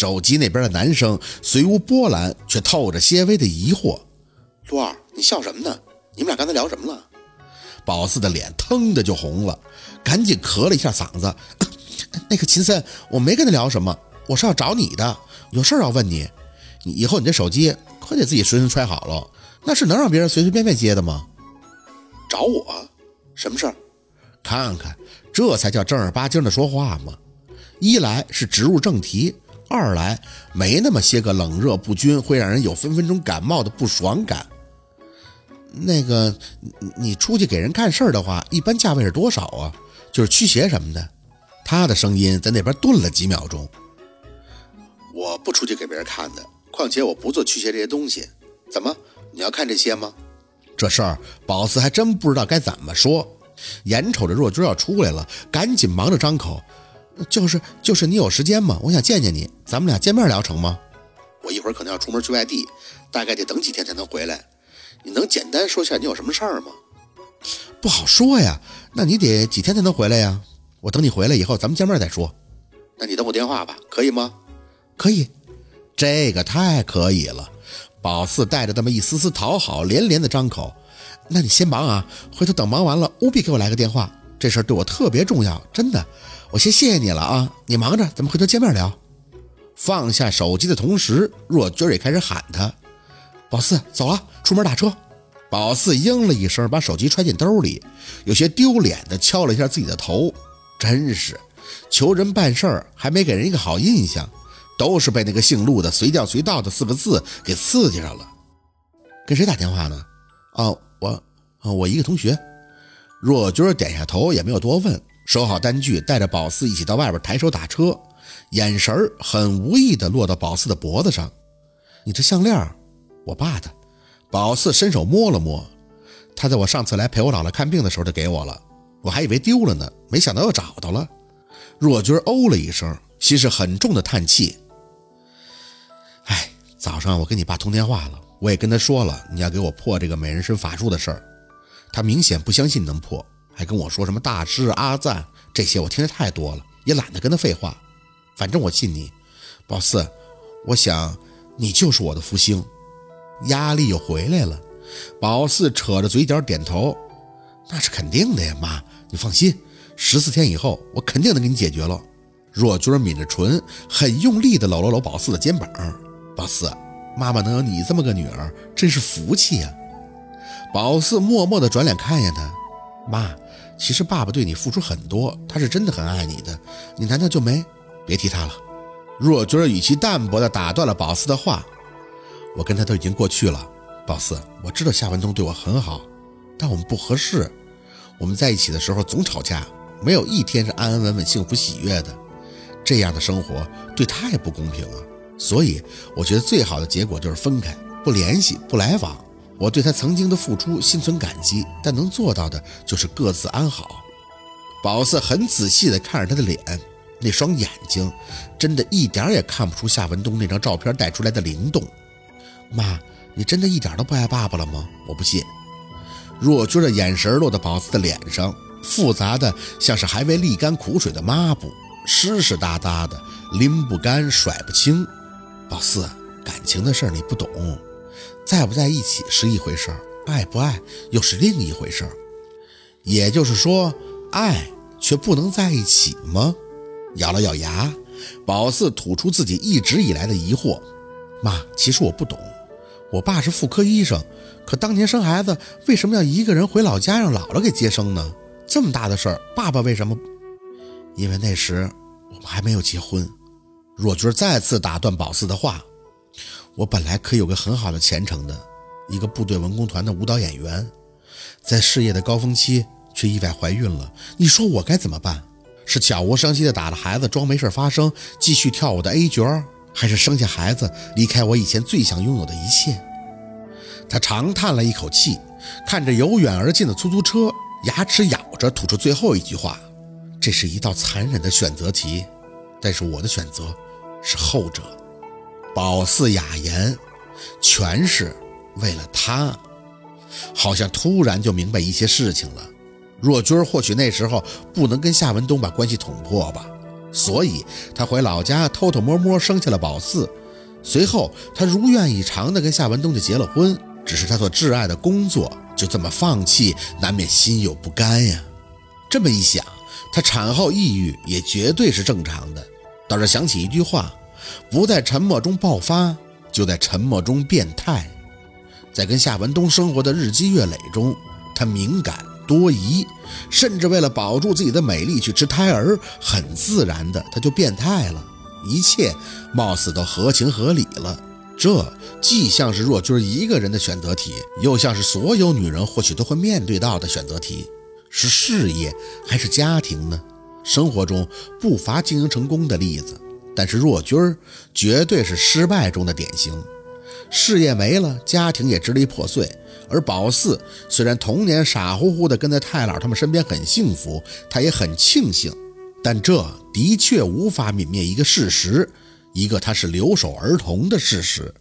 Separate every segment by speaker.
Speaker 1: 手机那边的男生虽无波澜，却透着些微的疑惑。
Speaker 2: 陆二，你笑什么呢？你们俩刚才聊什么了？
Speaker 1: 宝四的脸腾的就红了，赶紧咳了一下嗓子。那个秦森，我没跟他聊什么，我是要找你的，有事要问你。你以后你这手机可得自己随身揣好了，那是能让别人随随便便接的吗？
Speaker 2: 找我？什么事儿？
Speaker 1: 看看，这才叫正儿八经的说话嘛。一来是直入正题，二来没那么些个冷热不均，会让人有分分钟感冒的不爽感。那个，你出去给人看事儿的话，一般价位是多少啊？就是驱邪什么的。他的声音在那边顿了几秒钟。
Speaker 2: 我不出去给别人看的，况且我不做驱邪这些东西。怎么，你要看这些吗？
Speaker 1: 这事儿，宝四还真不知道该怎么说。眼瞅着若君要出来了，赶紧忙着张口：“就是就是，你有时间吗？我想见见你，咱们俩见面聊成吗？”
Speaker 2: 我一会儿可能要出门去外地，大概得等几天才能回来。你能简单说下你有什么事儿吗？
Speaker 1: 不好说呀，那你得几天才能回来呀？我等你回来以后，咱们见面再说。
Speaker 2: 那你等我电话吧，可以吗？
Speaker 1: 可以，这个太可以了。宝四带着这么一丝丝讨好，连连的张口。那你先忙啊，回头等忙完了，务必给我来个电话，这事儿对我特别重要，真的。我先谢谢你了啊，你忙着，咱们回头见面聊。放下手机的同时，若君也开始喊他。宝四走了，出门打车。宝四应了一声，把手机揣进兜里，有些丢脸的敲了一下自己的头。真是，求人办事儿还没给人一个好印象，都是被那个姓陆的随叫随到的四个字给刺激上了。跟谁打电话呢？哦，我，哦，我一个同学。若君点下头，也没有多问，收好单据，带着宝四一起到外边抬手打车，眼神很无意的落到宝四的脖子上。你这项链。我爸的，宝四伸手摸了摸，他在我上次来陪我姥姥看病的时候就给我了，我还以为丢了呢，没想到又找到了。若君哦了一声，心事很重的叹气。哎，早上我跟你爸通电话了，我也跟他说了你要给我破这个美人参法术的事儿，他明显不相信能破，还跟我说什么大师阿赞这些，我听得太多了，也懒得跟他废话。反正我信你，宝四，我想你就是我的福星。压力又回来了，宝四扯着嘴角点头：“那是肯定的呀，妈，你放心，十四天以后我肯定能给你解决了。”若君抿着唇，很用力地搂了搂宝四的肩膀：“宝四，妈妈能有你这么个女儿，真是福气呀。”宝四默默地转脸看向他：“妈，其实爸爸对你付出很多，他是真的很爱你的，你难道就没？别提他了。”若君语气淡薄地打断了宝四的话。我跟他都已经过去了，宝四，我知道夏文东对我很好，但我们不合适。我们在一起的时候总吵架，没有一天是安安稳稳、幸福喜悦的。这样的生活对他也不公平啊。所以我觉得最好的结果就是分开，不联系，不来往。我对他曾经的付出心存感激，但能做到的就是各自安好。宝四很仔细地看着他的脸，那双眼睛真的一点也看不出夏文东那张照片带出来的灵动。妈，你真的一点都不爱爸爸了吗？我不信。若君的眼神落到宝四的脸上，复杂的像是还未沥干苦水的抹布，湿湿哒哒的，拎不干，甩不清。宝四，感情的事你不懂，在不在一起是一回事儿，爱不爱又是另一回事儿。也就是说，爱却不能在一起吗？咬了咬牙，宝四吐出自己一直以来的疑惑：妈，其实我不懂。我爸是妇科医生，可当年生孩子为什么要一个人回老家让姥姥给接生呢？这么大的事儿，爸爸为什么？因为那时我们还没有结婚。若君再次打断宝四的话：“我本来可以有个很好的前程的，一个部队文工团的舞蹈演员，在事业的高峰期却意外怀孕了。你说我该怎么办？是悄无声息地打了孩子，装没事发生，继续跳舞的 A 角？”还是生下孩子，离开我以前最想拥有的一切。他长叹了一口气，看着由远而近的出租车，牙齿咬着吐出最后一句话：“这是一道残忍的选择题，但是我的选择是后者。”宝四哑言：“全是为了他。”好像突然就明白一些事情了。若君或许那时候不能跟夏文东把关系捅破吧。所以他回老家偷偷摸摸生下了宝四。随后，他如愿以偿地跟夏文东就结了婚。只是他所挚爱的工作就这么放弃，难免心有不甘呀。这么一想，他产后抑郁也绝对是正常的。倒是想起一句话：不在沉默中爆发，就在沉默中变态。在跟夏文东生活的日积月累中，他敏感多疑，甚至为了保住自己的美丽去吃胎儿，很自然的他就变态了。一切貌似都合情合理了，这既像是若君一个人的选择题，又像是所有女人或许都会面对到的选择题：是事业还是家庭呢？生活中不乏经营成功的例子，但是若君绝对是失败中的典型。事业没了，家庭也支离破碎。而宝四虽然童年傻乎乎的跟在太姥他们身边很幸福，他也很庆幸。但这的确无法泯灭一个事实，一个他是留守儿童的事实。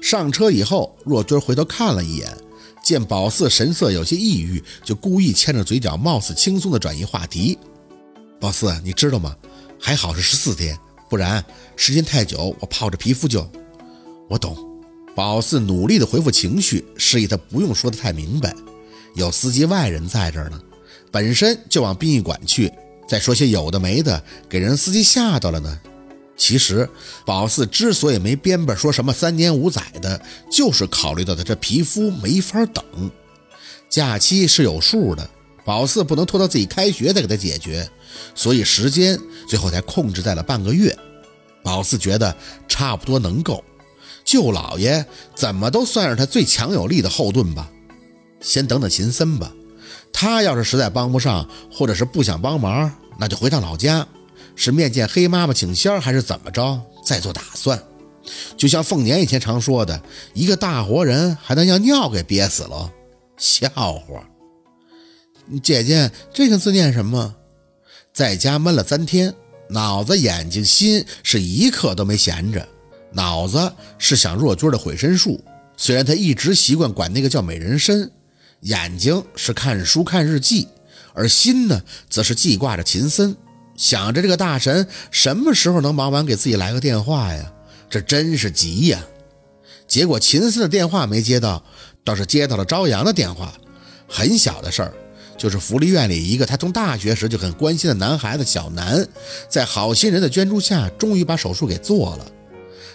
Speaker 1: 上车以后，若君回头看了一眼，见宝四神色有些抑郁，就故意牵着嘴角，貌似轻松的转移话题。宝四，你知道吗？还好是十四天，不然时间太久，我泡着皮肤就……我懂。宝四努力的回复情绪，示意他不用说的太明白。有司机外人在这儿呢，本身就往殡仪馆去。再说些有的没的，给人司机吓到了呢。其实宝四之所以没编本说什么三年五载的，就是考虑到他这皮肤没法等，假期是有数的，宝四不能拖到自己开学再给他解决，所以时间最后才控制在了半个月。宝四觉得差不多能够，舅老爷怎么都算是他最强有力的后盾吧。先等等秦森吧，他要是实在帮不上，或者是不想帮忙。那就回趟老家，是面见黑妈妈请仙，还是怎么着？再做打算。就像凤年以前常说的，一个大活人还能让尿给憋死了？笑话！姐姐，这个字念什么？在家闷了三天，脑子、眼睛、心是一刻都没闲着。脑子是想若君的毁身术，虽然他一直习惯管那个叫美人参。眼睛是看书看日记。而心呢，则是记挂着秦森，想着这个大神什么时候能忙完，给自己来个电话呀？这真是急呀！结果秦森的电话没接到，倒是接到了朝阳的电话。很小的事儿，就是福利院里一个他从大学时就很关心的男孩子小南，在好心人的捐助下，终于把手术给做了。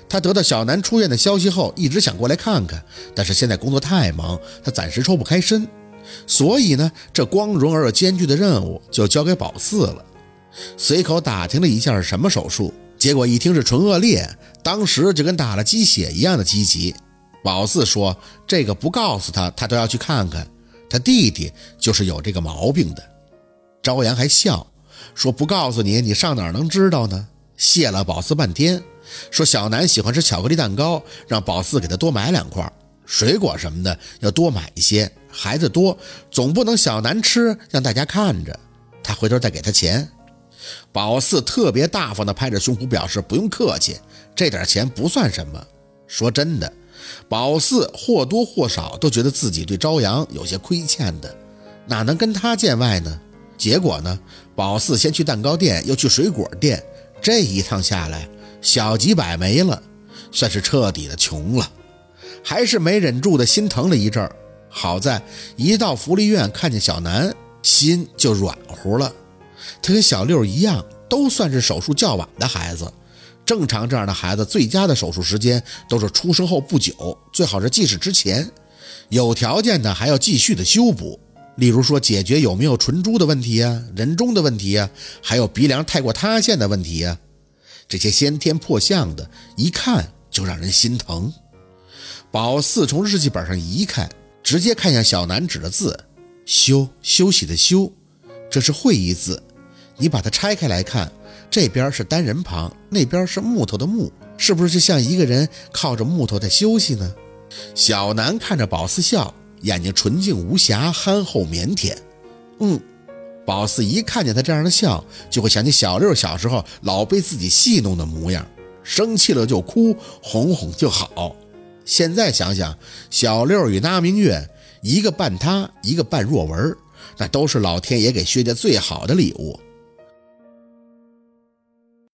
Speaker 1: 他得到小南出院的消息后，一直想过来看看，但是现在工作太忙，他暂时抽不开身。所以呢，这光荣而又艰巨的任务就交给宝四了。随口打听了一下是什么手术，结果一听是唇腭裂，当时就跟打了鸡血一样的积极。宝四说：“这个不告诉他，他都要去看看。他弟弟就是有这个毛病的。”朝阳还笑说：“不告诉你，你上哪能知道呢？”谢了宝四半天，说：“小南喜欢吃巧克力蛋糕，让宝四给他多买两块，水果什么的要多买一些。”孩子多，总不能小南吃，让大家看着。他回头再给他钱。宝四特别大方地拍着胸脯表示不用客气，这点钱不算什么。说真的，宝四或多或少都觉得自己对朝阳有些亏欠的，哪能跟他见外呢？结果呢，宝四先去蛋糕店，又去水果店，这一趟下来，小几百没了，算是彻底的穷了，还是没忍住的心疼了一阵儿。好在一到福利院，看见小南，心就软乎了。他跟小六一样，都算是手术较晚的孩子。正常这样的孩子，最佳的手术时间都是出生后不久，最好是记事之前。有条件的还要继续的修补，例如说解决有没有唇珠的问题啊，人中的问题啊，还有鼻梁太过塌陷的问题啊。这些先天破相的，一看就让人心疼。宝四从日记本上一看。直接看向小南指的字，休休息的休，这是会意字。你把它拆开来看，这边是单人旁，那边是木头的木，是不是就像一个人靠着木头在休息呢？小南看着宝四笑，眼睛纯净无瑕，憨厚腼腆。嗯，宝四一看见他这样的笑，就会想起小六小时候老被自己戏弄的模样，生气了就哭，哄哄就好。现在想想，小六与那明月，一个扮他，一个扮若文，那都是老天爷给薛家最好的礼物。